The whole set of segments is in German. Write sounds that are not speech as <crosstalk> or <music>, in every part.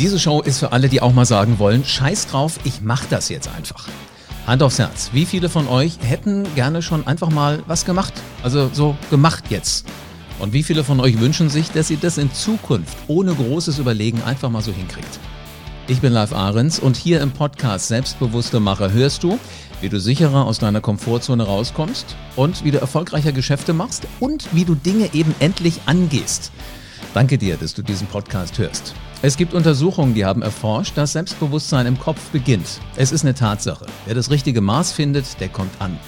Diese Show ist für alle, die auch mal sagen wollen, scheiß drauf, ich mach das jetzt einfach. Hand aufs Herz, wie viele von euch hätten gerne schon einfach mal was gemacht? Also so gemacht jetzt. Und wie viele von euch wünschen sich, dass ihr das in Zukunft ohne großes Überlegen einfach mal so hinkriegt? Ich bin Live Ahrens und hier im Podcast Selbstbewusste Macher hörst du, wie du sicherer aus deiner Komfortzone rauskommst und wie du erfolgreicher Geschäfte machst und wie du Dinge eben endlich angehst. Danke dir, dass du diesen Podcast hörst. Es gibt Untersuchungen, die haben erforscht, dass Selbstbewusstsein im Kopf beginnt. Es ist eine Tatsache. Wer das richtige Maß findet, der kommt an.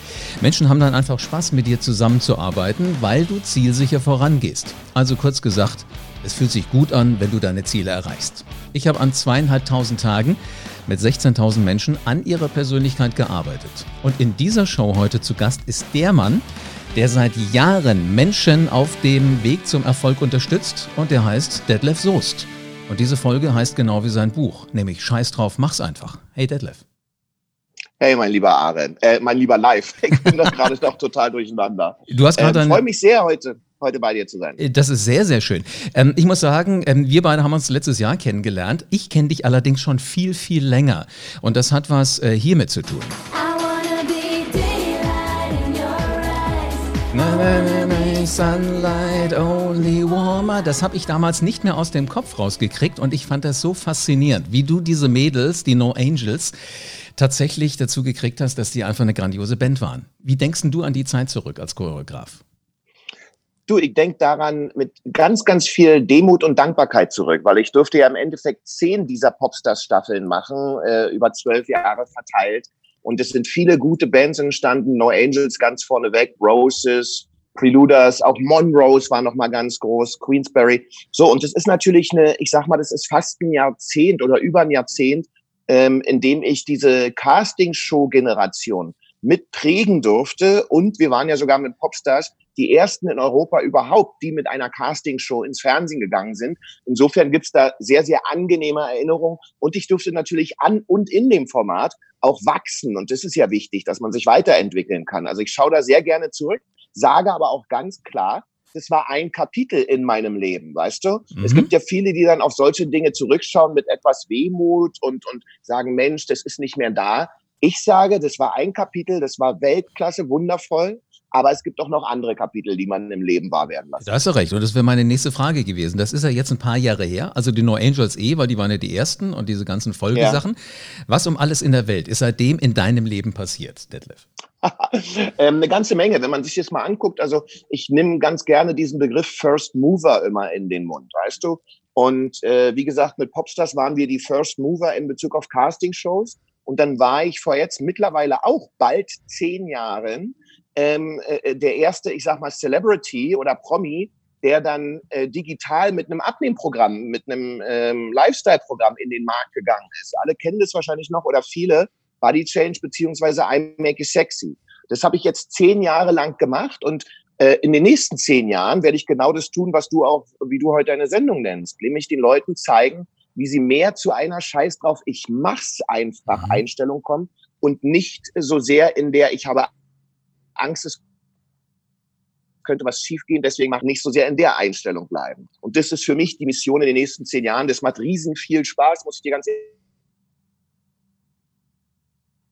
Menschen haben dann einfach Spaß, mit dir zusammenzuarbeiten, weil du zielsicher vorangehst. Also kurz gesagt, es fühlt sich gut an, wenn du deine Ziele erreichst. Ich habe an zweieinhalbtausend Tagen mit 16.000 Menschen an ihrer Persönlichkeit gearbeitet. Und in dieser Show heute zu Gast ist der Mann, der seit Jahren Menschen auf dem Weg zum Erfolg unterstützt und der heißt Detlef Soest. Und diese Folge heißt genau wie sein Buch, nämlich Scheiß drauf, mach's einfach. Hey Detlef. Hey, mein lieber Aaron, äh, mein lieber Live. <laughs> Ich bin da gerade noch total durcheinander. Du hast gerade. Ich ähm, freue mich sehr heute heute bei dir zu sein. Äh, das ist sehr, sehr schön. Ähm, ich muss sagen, ähm, wir beide haben uns letztes Jahr kennengelernt. Ich kenne dich allerdings schon viel, viel länger. Und das hat was äh, hiermit zu tun. Sunlight only warmer. Das habe ich damals nicht mehr aus dem Kopf rausgekriegt und ich fand das so faszinierend, wie du diese Mädels, die No Angels, tatsächlich dazu gekriegt hast, dass die einfach eine grandiose Band waren. Wie denkst du an die Zeit zurück als Choreograf? Du, ich denke daran mit ganz, ganz viel Demut und Dankbarkeit zurück, weil ich durfte ja im Endeffekt zehn dieser Popstars-Staffeln machen, äh, über zwölf Jahre verteilt. Und es sind viele gute Bands entstanden, No Angels ganz vorneweg, Roses, Preluders, auch Monrose war noch mal ganz groß, Queensberry. So, und das ist natürlich eine, ich sag mal, das ist fast ein Jahrzehnt oder über ein Jahrzehnt, ähm, in dem ich diese Casting-Show-Generation mitprägen durfte. Und wir waren ja sogar mit Popstars die ersten in Europa überhaupt, die mit einer Castingshow ins Fernsehen gegangen sind. Insofern gibt's da sehr, sehr angenehme Erinnerungen. Und ich durfte natürlich an und in dem Format auch wachsen. Und das ist ja wichtig, dass man sich weiterentwickeln kann. Also ich schaue da sehr gerne zurück, sage aber auch ganz klar, das war ein Kapitel in meinem Leben, weißt du? Mhm. Es gibt ja viele, die dann auf solche Dinge zurückschauen mit etwas Wehmut und, und sagen, Mensch, das ist nicht mehr da. Ich sage, das war ein Kapitel, das war Weltklasse, wundervoll. Aber es gibt auch noch andere Kapitel, die man im Leben wahr werden lassen. Da hast du recht. Und das wäre meine nächste Frage gewesen. Das ist ja jetzt ein paar Jahre her. Also die No Angels eh, weil die waren ja die ersten und diese ganzen Folgesachen. Ja. Was um alles in der Welt ist seitdem in deinem Leben passiert, Detlef? <laughs> ähm, eine ganze Menge. Wenn man sich das mal anguckt, also ich nehme ganz gerne diesen Begriff First Mover immer in den Mund, weißt du? Und äh, wie gesagt, mit Popstars waren wir die First Mover in Bezug auf Casting-Shows. Und dann war ich vor jetzt mittlerweile auch bald zehn Jahren ähm, äh, äh, der erste, ich sag mal, Celebrity oder Promi, der dann äh, digital mit einem Abnehmprogramm, mit einem ähm, Lifestyle-Programm in den Markt gegangen ist. Alle kennen das wahrscheinlich noch oder viele, Body Change beziehungsweise I Make It Sexy. Das habe ich jetzt zehn Jahre lang gemacht und äh, in den nächsten zehn Jahren werde ich genau das tun, was du auch, wie du heute eine Sendung nennst, nämlich den Leuten zeigen, wie sie mehr zu einer Scheiß drauf, ich mach's einfach mhm. Einstellung kommen und nicht so sehr in der ich habe Angst, es könnte was schiefgehen, deswegen mache ich nicht so sehr in der Einstellung bleiben. Und das ist für mich die Mission in den nächsten zehn Jahren. Das macht riesen viel Spaß, muss ich dir ganz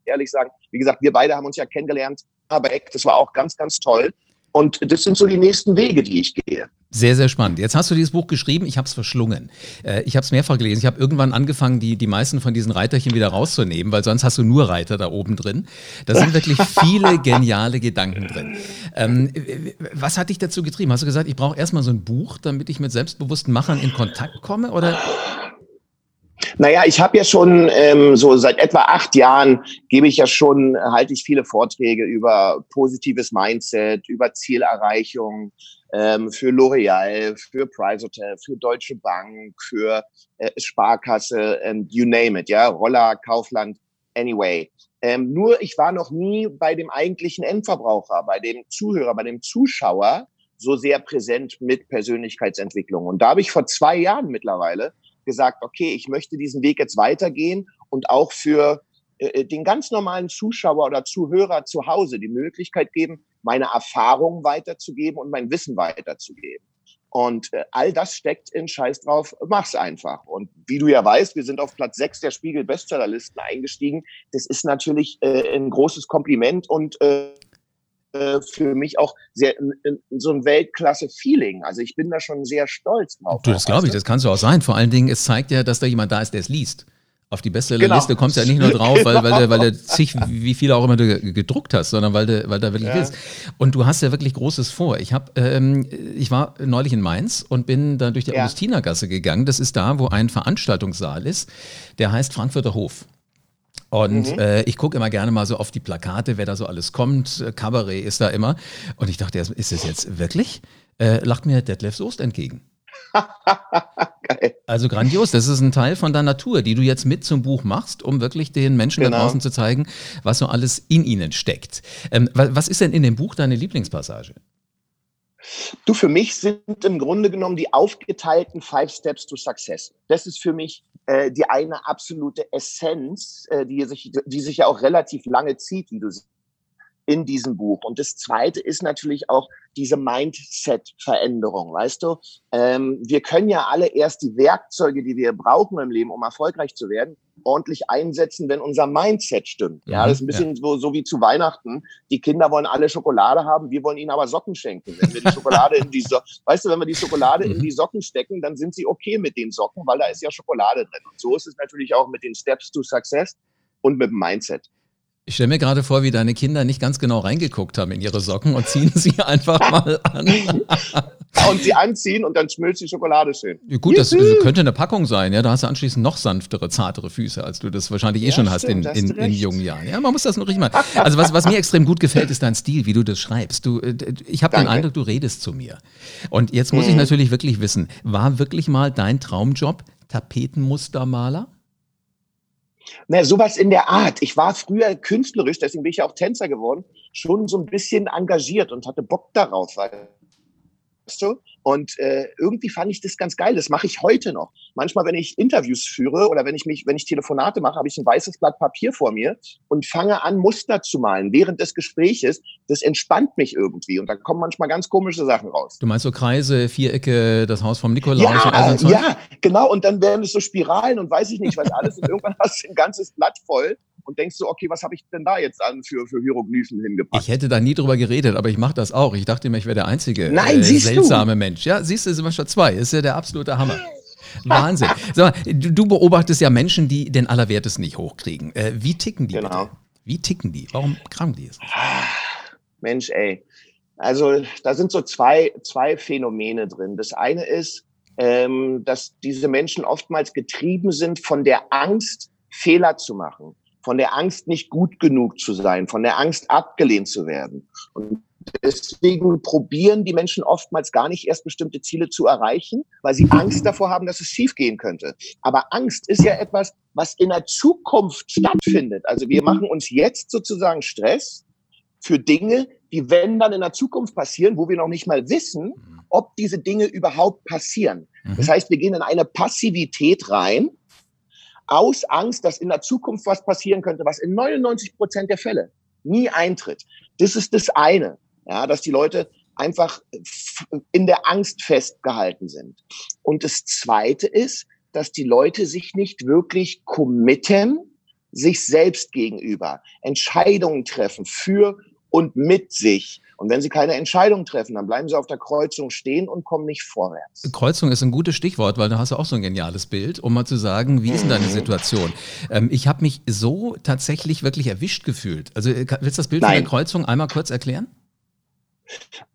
ehrlich sagen. Wie gesagt, wir beide haben uns ja kennengelernt, aber das war auch ganz, ganz toll. Und das sind so die nächsten Wege, die ich gehe. Sehr, sehr spannend. Jetzt hast du dieses Buch geschrieben, ich habe es verschlungen. Äh, ich habe es mehrfach gelesen. Ich habe irgendwann angefangen, die, die meisten von diesen Reiterchen wieder rauszunehmen, weil sonst hast du nur Reiter da oben drin. Da sind wirklich viele <laughs> geniale Gedanken drin. Ähm, was hat dich dazu getrieben? Hast du gesagt, ich brauche erstmal so ein Buch, damit ich mit selbstbewussten Machern in Kontakt komme? Oder naja, ich habe ja schon ähm, so seit etwa acht Jahren gebe ich ja schon, halte ich viele Vorträge über positives Mindset, über Zielerreichung ähm, für L'Oreal, für Price Hotel, für Deutsche Bank, für äh, Sparkasse, and you name it, ja, Roller, Kaufland, anyway. Ähm, nur ich war noch nie bei dem eigentlichen Endverbraucher, bei dem Zuhörer, bei dem Zuschauer so sehr präsent mit Persönlichkeitsentwicklung. Und da habe ich vor zwei Jahren mittlerweile gesagt, okay, ich möchte diesen Weg jetzt weitergehen und auch für äh, äh, den ganz normalen Zuschauer oder Zuhörer zu Hause die Möglichkeit geben, meine Erfahrungen weiterzugeben und mein Wissen weiterzugeben. Und äh, all das steckt in Scheiß drauf, mach's einfach. Und wie du ja weißt, wir sind auf Platz 6 der Spiegel-Bestsellerlisten eingestiegen. Das ist natürlich äh, ein großes Kompliment und äh für mich auch sehr so ein Weltklasse-Feeling. Also ich bin da schon sehr stolz drauf. Du, das glaube ich, das kannst du auch sein. Vor allen Dingen, es zeigt ja, dass da jemand da ist, der es liest. Auf die Bestsellerliste genau. kommst du ja nicht nur drauf, <laughs> weil, weil, du, weil du zig, wie viele auch immer du gedruckt hast, sondern weil du, weil da wirklich ja. ist. Und du hast ja wirklich Großes vor. Ich habe, ähm, ich war neulich in Mainz und bin da durch die ja. Augustinergasse gegangen. Das ist da, wo ein Veranstaltungssaal ist, der heißt Frankfurter Hof. Und mhm. äh, ich gucke immer gerne mal so auf die Plakate, wer da so alles kommt. Kabarett ist da immer. Und ich dachte, ist das jetzt wirklich? Äh, lacht mir Detlef Soest entgegen. <laughs> Geil. Also grandios. Das ist ein Teil von der Natur, die du jetzt mit zum Buch machst, um wirklich den Menschen genau. da draußen zu zeigen, was so alles in ihnen steckt. Ähm, was ist denn in dem Buch deine Lieblingspassage? Du, für mich sind im Grunde genommen die aufgeteilten Five Steps to Success. Das ist für mich äh, die eine absolute Essenz, äh, die, sich, die sich ja auch relativ lange zieht, wie du siehst in diesem Buch. Und das Zweite ist natürlich auch diese Mindset-Veränderung, weißt du? Ähm, wir können ja alle erst die Werkzeuge, die wir brauchen im Leben, um erfolgreich zu werden, ordentlich einsetzen, wenn unser Mindset stimmt. Ja, das ist ein bisschen ja. so, so wie zu Weihnachten. Die Kinder wollen alle Schokolade haben, wir wollen ihnen aber Socken schenken. Wenn wir die Schokolade in die, so <laughs> weißt du, wenn wir die Schokolade in mhm. die Socken stecken, dann sind sie okay mit den Socken, weil da ist ja Schokolade drin. Und so ist es natürlich auch mit den Steps to Success und mit dem Mindset. Ich stelle mir gerade vor, wie deine Kinder nicht ganz genau reingeguckt haben in ihre Socken und ziehen sie <laughs> einfach mal an. <laughs> und sie anziehen und dann schmilzt die Schokolade schön. Ja, gut, das Juhu. könnte eine Packung sein. Ja, da hast du anschließend noch sanftere, zartere Füße, als du das wahrscheinlich eh ja, schon hast in, in, in, jungen Jahren. Ja, man muss das noch richtig mal. <laughs> Also was, was mir extrem gut gefällt, ist dein Stil, wie du das schreibst. Du, äh, ich habe den Eindruck, du redest zu mir. Und jetzt muss mhm. ich natürlich wirklich wissen, war wirklich mal dein Traumjob Tapetenmustermaler? Na, sowas in der Art. Ich war früher künstlerisch, deswegen bin ich ja auch Tänzer geworden, schon so ein bisschen engagiert und hatte Bock darauf, weil, du? Und äh, irgendwie fand ich das ganz geil. Das mache ich heute noch. Manchmal, wenn ich Interviews führe oder wenn ich mich, wenn ich Telefonate mache, habe ich ein weißes Blatt Papier vor mir und fange an, Muster zu malen während des Gespräches. Das entspannt mich irgendwie und da kommen manchmal ganz komische Sachen raus. Du meinst so Kreise, Vierecke, das Haus vom Nikolaus? Ja, ja, genau. Und dann werden es so Spiralen und weiß ich nicht was alles. Und irgendwann <laughs> hast du ein ganzes Blatt voll und denkst du, okay, was habe ich denn da jetzt an für, für Hieroglyphen hingepackt? Ich hätte da nie drüber geredet, aber ich mache das auch. Ich dachte immer, ich wäre der einzige Nein, äh, seltsame du? Mensch. Ja, siehst du, sind wir schon zwei. Ist ja der absolute Hammer. Wahnsinn. Mal, du beobachtest ja Menschen, die den Allerwertesten nicht hochkriegen. Äh, wie ticken die? Genau. Bitte? Wie ticken die? Warum krank die ist? Mensch, ey. Also da sind so zwei, zwei Phänomene drin. Das eine ist, ähm, dass diese Menschen oftmals getrieben sind von der Angst, Fehler zu machen von der Angst, nicht gut genug zu sein, von der Angst, abgelehnt zu werden. Und deswegen probieren die Menschen oftmals gar nicht erst bestimmte Ziele zu erreichen, weil sie Angst davor haben, dass es schiefgehen könnte. Aber Angst ist ja etwas, was in der Zukunft stattfindet. Also wir machen uns jetzt sozusagen Stress für Dinge, die wenn dann in der Zukunft passieren, wo wir noch nicht mal wissen, ob diese Dinge überhaupt passieren. Das mhm. heißt, wir gehen in eine Passivität rein, aus Angst, dass in der Zukunft was passieren könnte, was in 99 Prozent der Fälle nie eintritt. Das ist das eine, ja, dass die Leute einfach in der Angst festgehalten sind. Und das zweite ist, dass die Leute sich nicht wirklich committen, sich selbst gegenüber Entscheidungen treffen für und mit sich. Und wenn sie keine Entscheidung treffen, dann bleiben sie auf der Kreuzung stehen und kommen nicht vorwärts. Kreuzung ist ein gutes Stichwort, weil da hast du auch so ein geniales Bild, um mal zu sagen, wie ist denn deine mhm. Situation? Ähm, ich habe mich so tatsächlich wirklich erwischt gefühlt. Also äh, willst du das Bild Nein. von der Kreuzung einmal kurz erklären?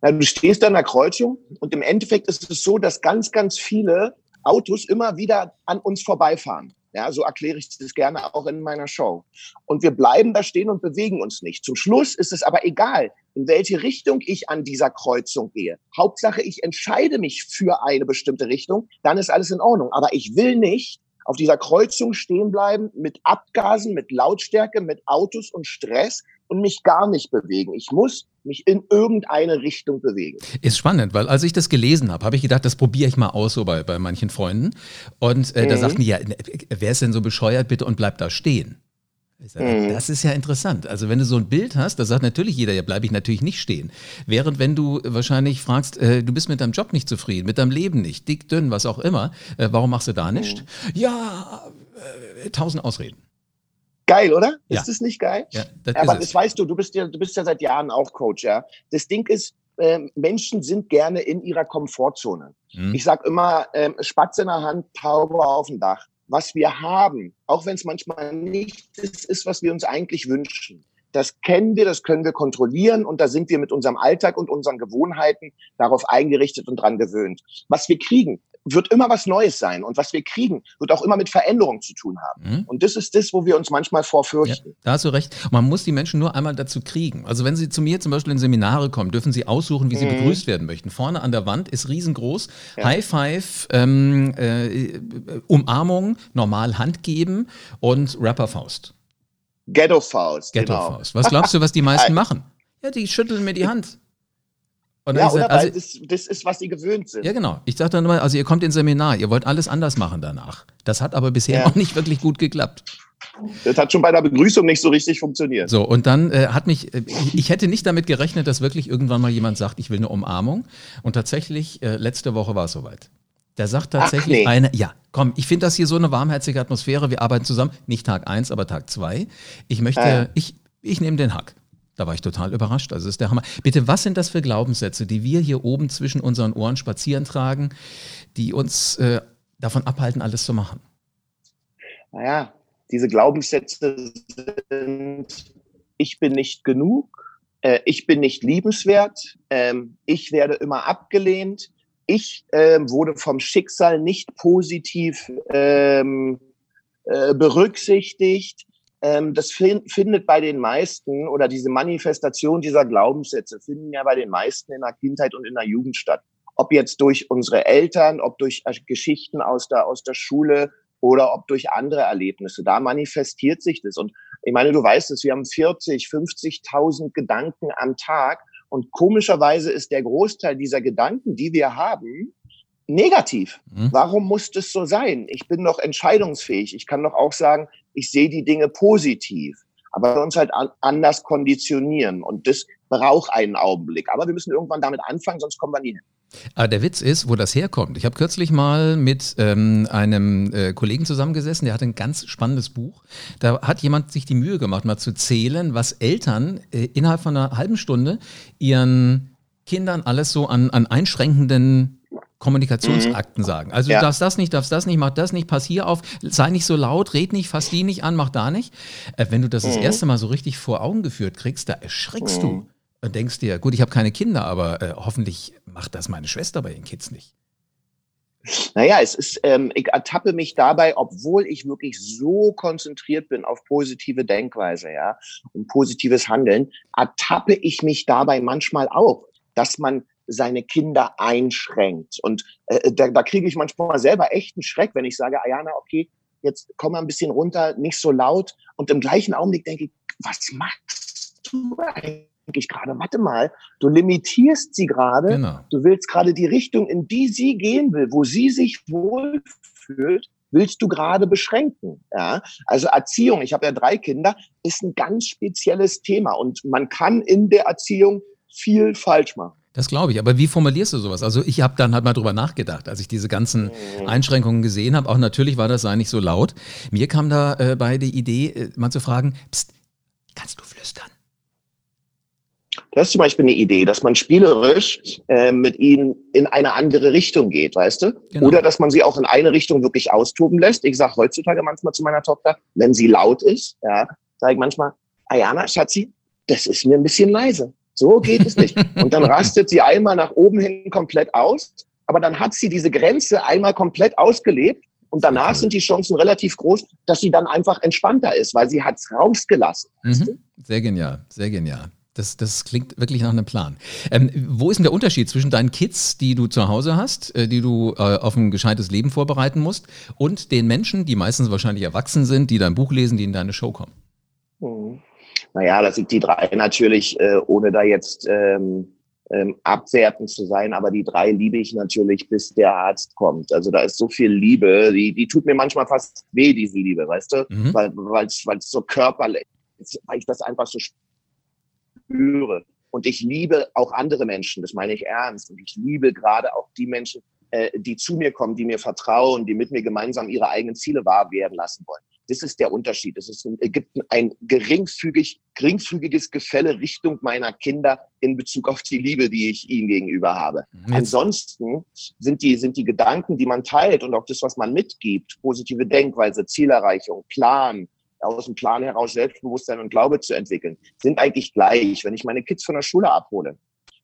Na, du stehst an der Kreuzung und im Endeffekt ist es so, dass ganz, ganz viele Autos immer wieder an uns vorbeifahren. Ja, so erkläre ich das gerne auch in meiner Show. Und wir bleiben da stehen und bewegen uns nicht. Zum Schluss ist es aber egal, in welche Richtung ich an dieser Kreuzung gehe. Hauptsache, ich entscheide mich für eine bestimmte Richtung, dann ist alles in Ordnung. Aber ich will nicht auf dieser Kreuzung stehen bleiben mit Abgasen, mit Lautstärke, mit Autos und Stress und mich gar nicht bewegen. Ich muss mich in irgendeine Richtung bewegen. Ist spannend, weil als ich das gelesen habe, habe ich gedacht, das probiere ich mal aus so bei, bei manchen Freunden. Und äh, mhm. da sagten die, ja, wer ist denn so bescheuert bitte und bleibt da stehen? Mhm. Das ist ja interessant. Also wenn du so ein Bild hast, da sagt natürlich jeder, ja bleibe ich natürlich nicht stehen. Während wenn du wahrscheinlich fragst, äh, du bist mit deinem Job nicht zufrieden, mit deinem Leben nicht, dick, dünn, was auch immer, äh, warum machst du da nicht? Mhm. Ja, äh, tausend Ausreden. Geil, oder? Ja. Ist das nicht geil? Ja, das Aber das weißt du, du bist ja, du bist ja seit Jahren auch Coach, ja. Das Ding ist, äh, Menschen sind gerne in ihrer Komfortzone. Mhm. Ich sag immer, äh, Spatz in der Hand, Taube auf dem Dach was wir haben, auch wenn es manchmal nicht das ist, was wir uns eigentlich wünschen. Das kennen wir, das können wir kontrollieren und da sind wir mit unserem Alltag und unseren Gewohnheiten darauf eingerichtet und dran gewöhnt. Was wir kriegen, wird immer was Neues sein. Und was wir kriegen, wird auch immer mit Veränderung zu tun haben. Mhm. Und das ist das, wo wir uns manchmal vorfürchten. Ja, da hast du recht. Man muss die Menschen nur einmal dazu kriegen. Also wenn sie zu mir zum Beispiel in Seminare kommen, dürfen sie aussuchen, wie sie mhm. begrüßt werden möchten. Vorne an der Wand ist riesengroß. Ja. High Five, ähm, äh, Umarmung, normal Hand geben und Rapperfaust. Ghetto Faust. Ghetto genau. Was glaubst du, was die meisten <laughs> machen? Ja, die schütteln mir die Hand. Und ja, oder? Also, das, das, ist, was sie gewöhnt sind. Ja, genau. Ich sage dann immer, also ihr kommt ins Seminar, ihr wollt alles anders machen danach. Das hat aber bisher ja. <laughs> noch nicht wirklich gut geklappt. Das hat schon bei der Begrüßung nicht so richtig funktioniert. So, und dann äh, hat mich, äh, ich hätte nicht damit gerechnet, dass wirklich irgendwann mal jemand sagt, ich will eine Umarmung. Und tatsächlich, äh, letzte Woche war es soweit. Da sagt tatsächlich nee. eine, ja, komm, ich finde das hier so eine warmherzige Atmosphäre, wir arbeiten zusammen, nicht Tag eins, aber Tag zwei. Ich möchte, äh. ich, ich nehme den Hack. Da war ich total überrascht. Also ist der Hammer. Bitte, was sind das für Glaubenssätze, die wir hier oben zwischen unseren Ohren spazieren tragen, die uns äh, davon abhalten, alles zu machen? Naja, diese Glaubenssätze sind, ich bin nicht genug, äh, ich bin nicht liebenswert, äh, ich werde immer abgelehnt, ich äh, wurde vom Schicksal nicht positiv ähm, äh, berücksichtigt, ähm, das findet bei den meisten oder diese Manifestation dieser Glaubenssätze finden ja bei den meisten in der Kindheit und in der Jugend statt. Ob jetzt durch unsere Eltern, ob durch äh, Geschichten aus der, aus der Schule oder ob durch andere Erlebnisse. Da manifestiert sich das. Und ich meine, du weißt es, wir haben 40, 50.000 Gedanken am Tag. Und komischerweise ist der Großteil dieser Gedanken, die wir haben, negativ. Mhm. Warum muss das so sein? Ich bin doch entscheidungsfähig. Ich kann doch auch sagen, ich sehe die Dinge positiv. Aber wir uns halt an, anders konditionieren. Und das braucht einen Augenblick. Aber wir müssen irgendwann damit anfangen, sonst kommen wir nie hin. Aber der Witz ist, wo das herkommt. Ich habe kürzlich mal mit ähm, einem äh, Kollegen zusammengesessen, der hatte ein ganz spannendes Buch. Da hat jemand sich die Mühe gemacht, mal zu zählen, was Eltern äh, innerhalb von einer halben Stunde ihren Kindern alles so an, an einschränkenden Kommunikationsakten mhm. sagen. Also ja. du darfst das nicht, darfst das nicht, mach das nicht, pass hier auf, sei nicht so laut, red nicht, fass die nicht an, mach da nicht. Äh, wenn du das mhm. das erste Mal so richtig vor Augen geführt kriegst, da erschrickst mhm. du und denkst dir, gut, ich habe keine Kinder, aber äh, hoffentlich macht das meine Schwester bei ihren Kids nicht. Naja, es ist, ähm, ich ertappe mich dabei, obwohl ich wirklich so konzentriert bin auf positive Denkweise, ja, und positives Handeln, ertappe ich mich dabei manchmal auch, dass man seine Kinder einschränkt. Und äh, da, da kriege ich manchmal selber echt einen Schreck, wenn ich sage, Ayana, okay, jetzt komm mal ein bisschen runter, nicht so laut. Und im gleichen Augenblick denke ich, was machst du eigentlich gerade? Warte mal, du limitierst sie gerade. Genau. Du willst gerade die Richtung, in die sie gehen will, wo sie sich wohlfühlt, willst du gerade beschränken. Ja? Also Erziehung, ich habe ja drei Kinder, ist ein ganz spezielles Thema. Und man kann in der Erziehung viel falsch machen. Das glaube ich. Aber wie formulierst du sowas? Also ich habe dann halt mal drüber nachgedacht, als ich diese ganzen mhm. Einschränkungen gesehen habe. Auch natürlich war das sei nicht so laut. Mir kam da äh, bei die Idee, äh, mal zu fragen, Psst, kannst du flüstern? Das ist zum Beispiel eine Idee, dass man spielerisch äh, mit ihnen in eine andere Richtung geht, weißt du? Genau. Oder dass man sie auch in eine Richtung wirklich austoben lässt. Ich sage heutzutage manchmal zu meiner Tochter, wenn sie laut ist, ja, sage ich manchmal, Ayana, Schatzi, das ist mir ein bisschen leise. So geht es nicht. Und dann rastet sie einmal nach oben hin komplett aus, aber dann hat sie diese Grenze einmal komplett ausgelebt und danach sind die Chancen relativ groß, dass sie dann einfach entspannter ist, weil sie hat es rausgelassen. Mhm. Sehr genial, sehr genial. Das, das klingt wirklich nach einem Plan. Ähm, wo ist denn der Unterschied zwischen deinen Kids, die du zu Hause hast, äh, die du äh, auf ein gescheites Leben vorbereiten musst, und den Menschen, die meistens wahrscheinlich erwachsen sind, die dein Buch lesen, die in deine Show kommen? Mhm. Naja, das sind die drei natürlich, äh, ohne da jetzt ähm, ähm, abwertend zu sein, aber die drei liebe ich natürlich, bis der Arzt kommt. Also da ist so viel Liebe, die, die tut mir manchmal fast weh, diese Liebe, weißt du? Mhm. Weil es so körperlich ist, weil ich das einfach so spüre. Und ich liebe auch andere Menschen, das meine ich ernst. Und ich liebe gerade auch die Menschen, äh, die zu mir kommen, die mir vertrauen, die mit mir gemeinsam ihre eigenen Ziele wahr werden lassen wollen. Das ist der Unterschied. Es ist, gibt ein geringfügig, geringfügiges Gefälle Richtung meiner Kinder in Bezug auf die Liebe, die ich ihnen gegenüber habe. Jetzt. Ansonsten sind die, sind die Gedanken, die man teilt und auch das, was man mitgibt, positive Denkweise, Zielerreichung, Plan, aus dem Plan heraus Selbstbewusstsein und Glaube zu entwickeln, sind eigentlich gleich. Wenn ich meine Kids von der Schule abhole,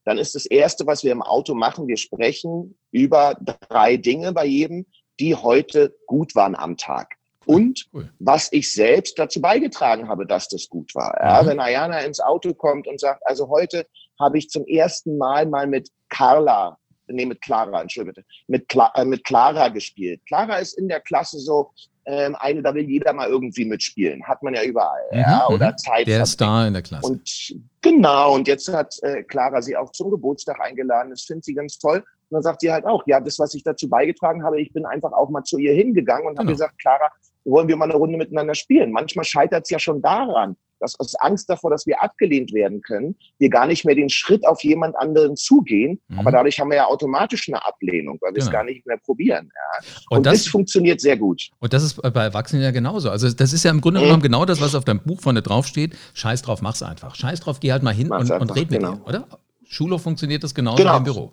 dann ist das Erste, was wir im Auto machen, wir sprechen über drei Dinge bei jedem, die heute gut waren am Tag und cool. was ich selbst dazu beigetragen habe, dass das gut war. Ja, mhm. Wenn Ayana ins Auto kommt und sagt, also heute habe ich zum ersten Mal mal mit Carla, nee, mit Clara, Entschuldigung, mit, Cla äh, mit Clara gespielt. Clara ist in der Klasse so ähm, eine, da will jeder mal irgendwie mitspielen. Hat man ja überall. Mhm, ja, oder mhm. Zeit. Der Star in der Klasse. Und genau, und jetzt hat äh, Clara sie auch zum Geburtstag eingeladen. Das findet sie ganz toll. Und dann sagt sie halt auch, ja, das, was ich dazu beigetragen habe, ich bin einfach auch mal zu ihr hingegangen und genau. habe gesagt, Clara, wollen wir mal eine Runde miteinander spielen. Manchmal scheitert es ja schon daran, dass aus Angst davor, dass wir abgelehnt werden können, wir gar nicht mehr den Schritt auf jemand anderen zugehen. Mhm. Aber dadurch haben wir ja automatisch eine Ablehnung, weil wir genau. es gar nicht mehr probieren. Ja. Und, und das, das, funktioniert sehr gut. Und das ist bei Erwachsenen ja genauso. Also das ist ja im Grunde mhm. genommen genau das, was auf deinem Buch vorne drauf steht. Scheiß drauf, mach's einfach. Scheiß drauf, geh halt mal hin und, und red mit genau. dir, oder? Schulhof funktioniert das genauso genau. im Büro.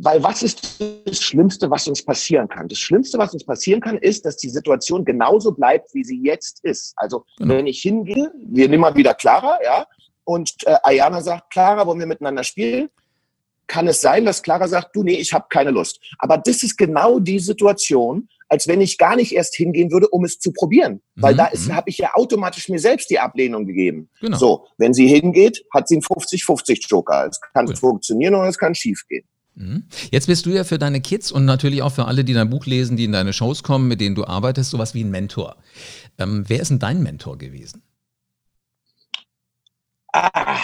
Weil was ist das Schlimmste, was uns passieren kann? Das Schlimmste, was uns passieren kann, ist, dass die Situation genauso bleibt, wie sie jetzt ist. Also genau. wenn ich hingehe, wir nehmen mal wieder Clara, ja, und äh, Ayana sagt, Clara, wollen wir miteinander spielen? Kann es sein, dass Clara sagt, du, nee, ich habe keine Lust. Aber das ist genau die Situation, als wenn ich gar nicht erst hingehen würde, um es zu probieren. Weil mhm. da mhm. habe ich ja automatisch mir selbst die Ablehnung gegeben. Genau. So, wenn sie hingeht, hat sie einen 50-50 Joker. Es kann Gut. funktionieren oder es kann schiefgehen. Mhm. Jetzt bist du ja für deine Kids und natürlich auch für alle, die dein Buch lesen, die in deine Shows kommen, mit denen du arbeitest, sowas wie ein Mentor. Ähm, wer ist denn dein Mentor gewesen? Ah,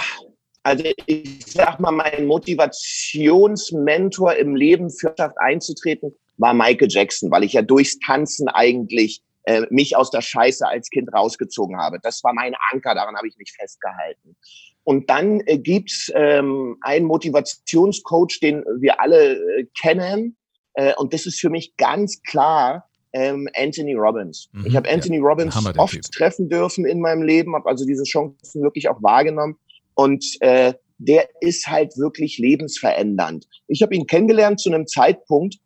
also ich sag mal, mein Motivationsmentor im Leben für Wirtschaft einzutreten war Michael Jackson, weil ich ja durchs Tanzen eigentlich äh, mich aus der Scheiße als Kind rausgezogen habe. Das war mein Anker, daran habe ich mich festgehalten. Und dann äh, gibt's ähm, einen Motivationscoach, den wir alle äh, kennen. Äh, und das ist für mich ganz klar ähm, Anthony Robbins. Mhm, ich habe Anthony ja, Robbins oft typ. treffen dürfen in meinem Leben, habe also diese Chancen wirklich auch wahrgenommen. Und äh, der ist halt wirklich lebensverändernd. Ich habe ihn kennengelernt zu einem Zeitpunkt,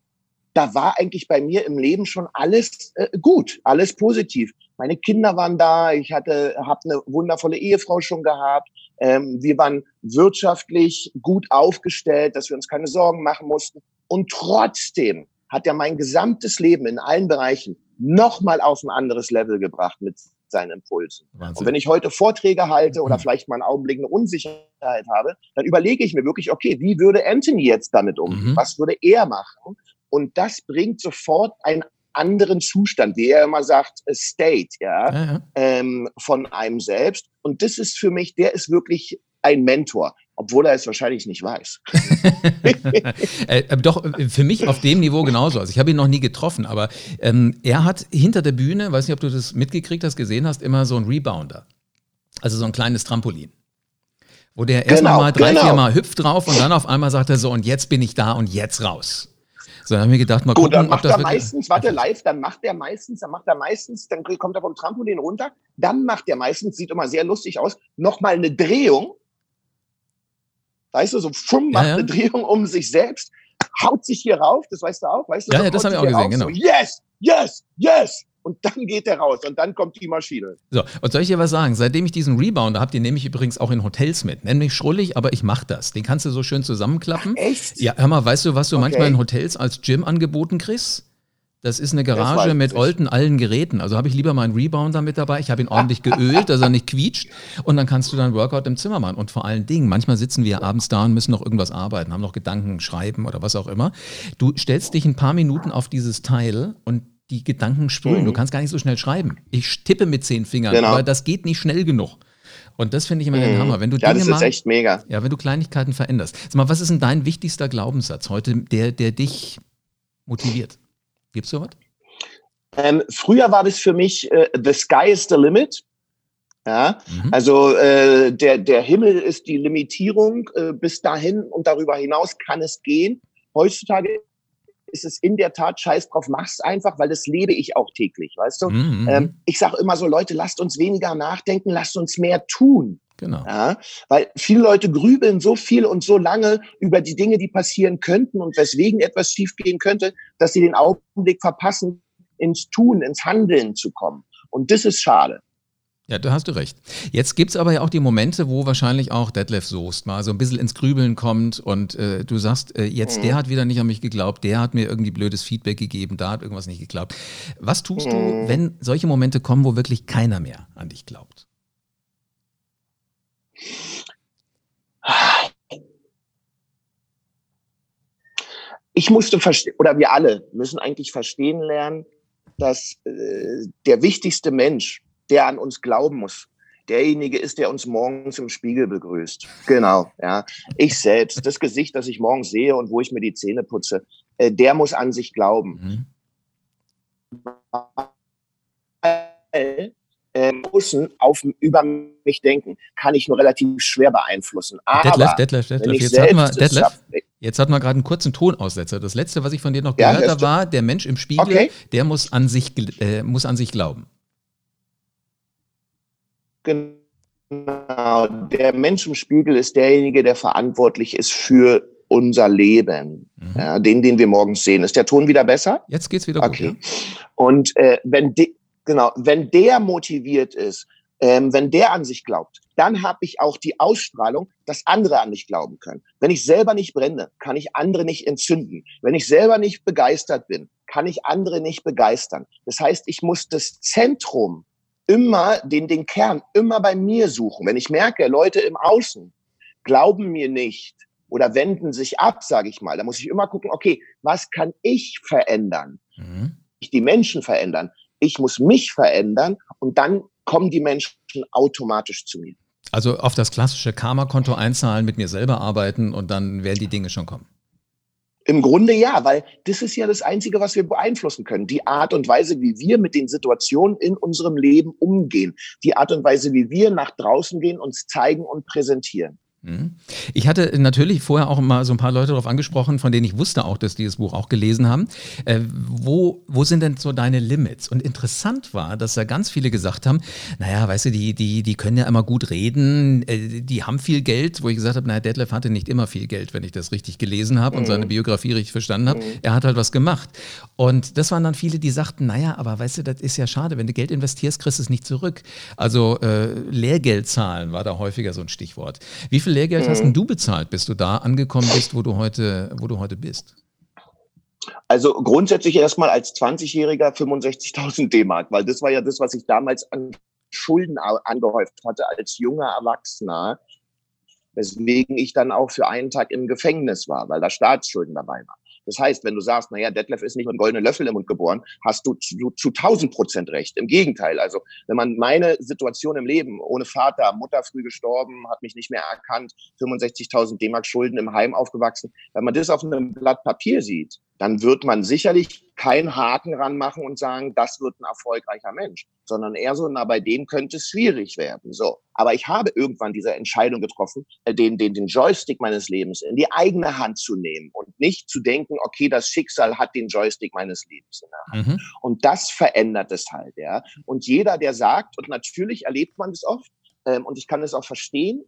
da war eigentlich bei mir im Leben schon alles äh, gut, alles positiv. Meine Kinder waren da, ich hatte, habe eine wundervolle Ehefrau schon gehabt. Ähm, wir waren wirtschaftlich gut aufgestellt, dass wir uns keine Sorgen machen mussten. Und trotzdem hat er mein gesamtes Leben in allen Bereichen nochmal auf ein anderes Level gebracht mit seinen Impulsen. Wahnsinn. Und wenn ich heute Vorträge halte oder mhm. vielleicht mal einen Augenblick eine Unsicherheit habe, dann überlege ich mir wirklich, okay, wie würde Anthony jetzt damit umgehen? Mhm. Was würde er machen? Und das bringt sofort einen anderen Zustand, wie er immer sagt, State, ja, ja, ja. Ähm, von einem selbst. Und das ist für mich, der ist wirklich ein Mentor, obwohl er es wahrscheinlich nicht weiß. <laughs> <laughs> äh, doch, für mich auf dem Niveau genauso. Also ich habe ihn noch nie getroffen, aber ähm, er hat hinter der Bühne, weiß nicht, ob du das mitgekriegt hast, gesehen hast, immer so ein Rebounder. Also so ein kleines Trampolin. Wo der erstmal genau, mal drei, genau. vier Mal hüpft drauf und dann auf einmal sagt er so, und jetzt bin ich da und jetzt raus. So, dann haben wir gedacht, mal Gut, gucken, dann macht er meistens, warte, live, dann macht er meistens, dann macht er meistens, dann kommt er vom Trampolin runter, dann macht er meistens, sieht immer sehr lustig aus, nochmal eine Drehung. Weißt du, so fumm, macht ja, ja. eine Drehung um sich selbst, haut sich hier rauf, das weißt du auch, weißt du? Ja, ja das haben wir auch gesehen, auf, genau. So, yes, yes, yes, und dann geht er raus und dann kommt die Maschine. So, und soll ich dir was sagen? Seitdem ich diesen Rebounder habe, den nehme ich übrigens auch in Hotels mit. Nenn mich schrullig, aber ich mache das. Den kannst du so schön zusammenklappen. Ach, echt? Ja, hör mal, weißt du, was du okay. manchmal in Hotels als Gym angeboten kriegst? Das ist eine Garage mit olten allen Geräten. Also habe ich lieber meinen Rebounder mit dabei. Ich habe ihn ordentlich geölt, dass er nicht quietscht. Und dann kannst du dann Workout im Zimmer machen. Und vor allen Dingen, manchmal sitzen wir abends da und müssen noch irgendwas arbeiten, haben noch Gedanken, schreiben oder was auch immer. Du stellst dich ein paar Minuten auf dieses Teil und die Gedanken sprühen. Mhm. Du kannst gar nicht so schnell schreiben. Ich tippe mit zehn Fingern, genau. aber das geht nicht schnell genug. Und das finde ich immer mhm. den Hammer. Wenn du ja, Dinge das ist echt mega. Ja, wenn du Kleinigkeiten veränderst. Sag mal, was ist denn dein wichtigster Glaubenssatz heute, der, der dich motiviert? Gibt's sowas? Ähm, früher war das für mich äh, The Sky is the Limit. Ja, mhm. also äh, der, der Himmel ist die Limitierung. Äh, bis dahin und darüber hinaus kann es gehen. Heutzutage ist es in der Tat scheiß drauf, mach's einfach, weil das lebe ich auch täglich, weißt du? Mhm. Ähm, ich sage immer so, Leute, lasst uns weniger nachdenken, lasst uns mehr tun. Genau. Ja, weil viele Leute grübeln so viel und so lange über die Dinge, die passieren könnten und weswegen etwas schiefgehen könnte, dass sie den Augenblick verpassen, ins Tun, ins Handeln zu kommen. Und das ist schade. Ja, da hast du recht. Jetzt gibt es aber ja auch die Momente, wo wahrscheinlich auch Detlef Soest mal so ein bisschen ins Grübeln kommt und äh, du sagst, äh, jetzt mhm. der hat wieder nicht an mich geglaubt, der hat mir irgendwie blödes Feedback gegeben, da hat irgendwas nicht geglaubt. Was tust mhm. du, wenn solche Momente kommen, wo wirklich keiner mehr an dich glaubt? Ich musste verstehen, oder wir alle müssen eigentlich verstehen lernen, dass äh, der wichtigste Mensch, der an uns glauben muss. Derjenige ist, der uns morgens im Spiegel begrüßt. Genau, ja. Ich selbst, das Gesicht, das ich morgens sehe und wo ich mir die Zähne putze, äh, der muss an sich glauben. Mhm. Äh, Außen auf, über mich denken, kann ich nur relativ schwer beeinflussen. Aber Detlef, Detlef, Detlef, jetzt hatten wir, Detlef, jetzt hatten wir gerade einen kurzen Tonaussetzer. Das letzte, was ich von dir noch gehört ja, habe, war, der Mensch im Spiegel, okay. der muss an sich, äh, muss an sich glauben. Genau, der Mensch im Spiegel ist derjenige, der verantwortlich ist für unser Leben, mhm. ja, den, den wir morgens sehen. Ist der Ton wieder besser? Jetzt geht's wieder okay. gut. Ja. Und äh, wenn de, genau, wenn der motiviert ist, ähm, wenn der an sich glaubt, dann habe ich auch die Ausstrahlung, dass andere an mich glauben können. Wenn ich selber nicht brenne, kann ich andere nicht entzünden. Wenn ich selber nicht begeistert bin, kann ich andere nicht begeistern. Das heißt, ich muss das Zentrum immer den, den Kern immer bei mir suchen. Wenn ich merke, Leute im Außen glauben mir nicht oder wenden sich ab, sage ich mal, dann muss ich immer gucken, okay, was kann ich verändern? Mhm. Ich die Menschen verändern. Ich muss mich verändern und dann kommen die Menschen automatisch zu mir. Also auf das klassische Karma-Konto einzahlen, mit mir selber arbeiten und dann werden die Dinge schon kommen. Im Grunde ja, weil das ist ja das Einzige, was wir beeinflussen können. Die Art und Weise, wie wir mit den Situationen in unserem Leben umgehen. Die Art und Weise, wie wir nach draußen gehen, uns zeigen und präsentieren. Mhm. Ich hatte natürlich vorher auch mal so ein paar Leute darauf angesprochen, von denen ich wusste auch, dass die das Buch auch gelesen haben. Äh, wo, wo sind denn so deine Limits? Und interessant war, dass da ganz viele gesagt haben, naja, weißt du, die, die, die können ja immer gut reden, äh, die haben viel Geld, wo ich gesagt habe, naja, Detlef hatte nicht immer viel Geld, wenn ich das richtig gelesen habe mhm. und seine. Biografie richtig verstanden habe. Mhm. Er hat halt was gemacht. Und das waren dann viele, die sagten, naja, aber weißt du, das ist ja schade, wenn du Geld investierst, kriegst du es nicht zurück. Also äh, Lehrgeld zahlen war da häufiger so ein Stichwort. Wie viel viel Lehrgeld mhm. hast du bezahlt, bis du da angekommen bist, wo du heute, wo du heute bist? Also grundsätzlich erstmal als 20-Jähriger 65.000 D-Mark, weil das war ja das, was ich damals an Schulden angehäuft hatte als junger Erwachsener, weswegen ich dann auch für einen Tag im Gefängnis war, weil da Staatsschulden dabei waren. Das heißt, wenn du sagst, naja, Detlef ist nicht mit goldenen Löffel im Mund geboren, hast du zu, zu 1000 Prozent recht. Im Gegenteil. Also, wenn man meine Situation im Leben, ohne Vater, Mutter früh gestorben, hat mich nicht mehr erkannt, 65.000 D-Mark Schulden im Heim aufgewachsen, wenn man das auf einem Blatt Papier sieht, dann wird man sicherlich keinen Haken ranmachen und sagen, das wird ein erfolgreicher Mensch, sondern eher so, na, bei dem könnte es schwierig werden. So. Aber ich habe irgendwann diese Entscheidung getroffen, äh, den, den, den Joystick meines Lebens in die eigene Hand zu nehmen und nicht zu denken, okay, das Schicksal hat den Joystick meines Lebens in der Hand. Mhm. Und das verändert es halt, ja. Und jeder, der sagt, und natürlich erlebt man das oft, ähm, und ich kann es auch verstehen,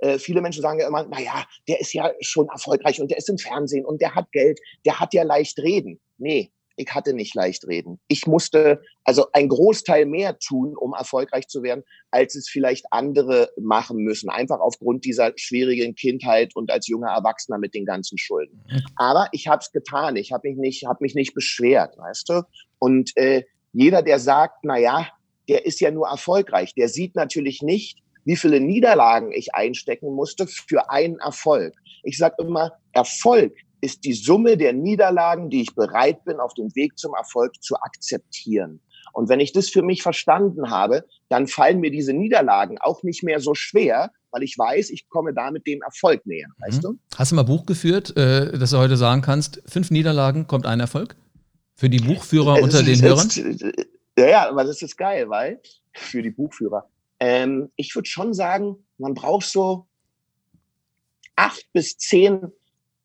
äh, viele Menschen sagen ja immer, na ja, der ist ja schon erfolgreich und der ist im Fernsehen und der hat Geld, der hat ja leicht reden. Nee, ich hatte nicht leicht reden. Ich musste also ein Großteil mehr tun, um erfolgreich zu werden, als es vielleicht andere machen müssen. Einfach aufgrund dieser schwierigen Kindheit und als junger Erwachsener mit den ganzen Schulden. Aber ich habe es getan. Ich habe mich nicht, habe mich nicht beschwert, weißt du. Und äh, jeder, der sagt, na ja, der ist ja nur erfolgreich, der sieht natürlich nicht, wie viele Niederlagen ich einstecken musste für einen Erfolg. Ich sage immer, Erfolg ist die Summe der Niederlagen, die ich bereit bin, auf dem Weg zum Erfolg zu akzeptieren. Und wenn ich das für mich verstanden habe, dann fallen mir diese Niederlagen auch nicht mehr so schwer, weil ich weiß, ich komme damit dem Erfolg näher. Mhm. Weißt du? Hast du mal Buch geführt, äh, dass du heute sagen kannst, fünf Niederlagen kommt ein Erfolg? Für die Buchführer unter den Hörern? ja, ja, aber das ist geil, weil für die Buchführer. Ähm, ich würde schon sagen, man braucht so acht bis zehn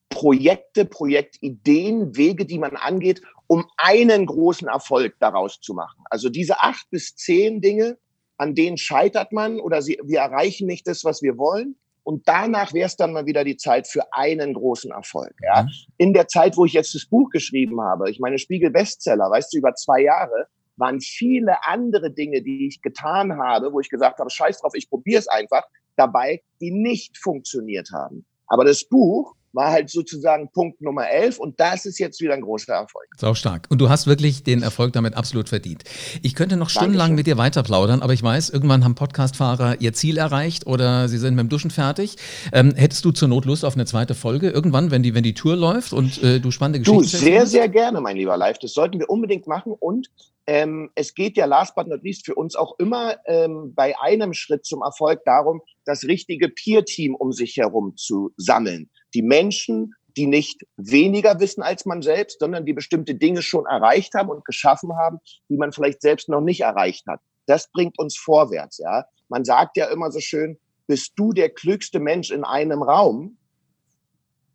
Projekte, Projektideen, Wege, die man angeht, um einen großen Erfolg daraus zu machen. Also diese acht bis zehn Dinge, an denen scheitert man oder sie, wir erreichen nicht das, was wir wollen. Und danach wäre es dann mal wieder die Zeit für einen großen Erfolg. Ja? Mhm. In der Zeit, wo ich jetzt das Buch geschrieben habe, ich meine Spiegel Bestseller, weißt du, über zwei Jahre, waren viele andere Dinge, die ich getan habe, wo ich gesagt habe, scheiß drauf, ich probiere es einfach, dabei, die nicht funktioniert haben. Aber das Buch war halt sozusagen Punkt Nummer 11 und das ist jetzt wieder ein großer Erfolg. Sau stark. Und du hast wirklich den Erfolg damit absolut verdient. Ich könnte noch stundenlang Dankeschön. mit dir weiter plaudern, aber ich weiß, irgendwann haben Podcastfahrer ihr Ziel erreicht oder sie sind mit dem Duschen fertig. Ähm, hättest du zur Not Lust auf eine zweite Folge irgendwann, wenn die, wenn die Tour läuft und äh, du spannende Geschichten Du, sehr, sehr gerne, mein lieber Live. Das sollten wir unbedingt machen und ähm, es geht ja last but not least für uns auch immer ähm, bei einem Schritt zum Erfolg darum, das richtige Peer-Team um sich herum zu sammeln die Menschen, die nicht weniger wissen als man selbst, sondern die bestimmte Dinge schon erreicht haben und geschaffen haben, die man vielleicht selbst noch nicht erreicht hat. Das bringt uns vorwärts, ja. Man sagt ja immer so schön, bist du der klügste Mensch in einem Raum,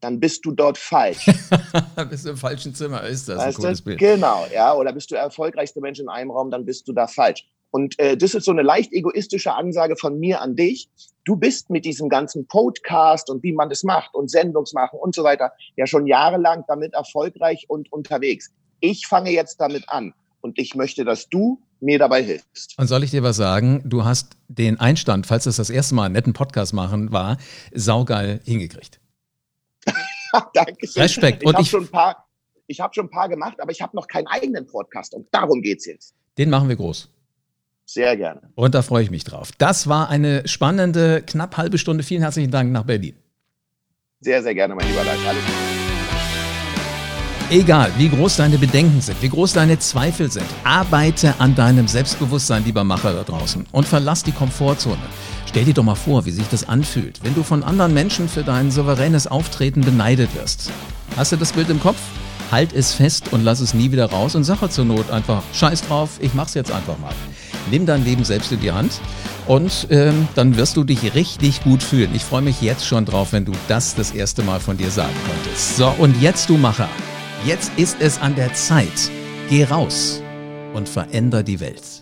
dann bist du dort falsch. <laughs> bist du im falschen Zimmer, ist das weißt ein cooles Bild. Genau, ja. Oder bist du der erfolgreichste Mensch in einem Raum, dann bist du da falsch. Und äh, das ist so eine leicht egoistische Ansage von mir an dich. Du bist mit diesem ganzen Podcast und wie man das macht und Sendungsmachen und so weiter ja schon jahrelang damit erfolgreich und unterwegs. Ich fange jetzt damit an und ich möchte, dass du mir dabei hilfst. Und soll ich dir was sagen? Du hast den Einstand, falls das das erste Mal einen netten Podcast machen war, saugeil hingekriegt. <laughs> Dankeschön. Respekt. Ich habe schon ein paar, ich habe schon ein paar gemacht, aber ich habe noch keinen eigenen Podcast und darum geht's jetzt. Den machen wir groß. Sehr gerne. Und da freue ich mich drauf. Das war eine spannende, knapp halbe Stunde. Vielen herzlichen Dank nach Berlin. Sehr, sehr gerne, mein lieber Leid. Alles Egal, wie groß deine Bedenken sind, wie groß deine Zweifel sind, arbeite an deinem Selbstbewusstsein, lieber Macher da draußen, und verlass die Komfortzone. Stell dir doch mal vor, wie sich das anfühlt, wenn du von anderen Menschen für dein souveränes Auftreten beneidet wirst. Hast du das Bild im Kopf? Halt es fest und lass es nie wieder raus und sag zur Not einfach, scheiß drauf, ich mach's jetzt einfach mal. Nimm dein Leben selbst in die Hand und ähm, dann wirst du dich richtig gut fühlen. Ich freue mich jetzt schon drauf, wenn du das das erste Mal von dir sagen konntest. So, und jetzt du Macher. Jetzt ist es an der Zeit. Geh raus und veränder die Welt.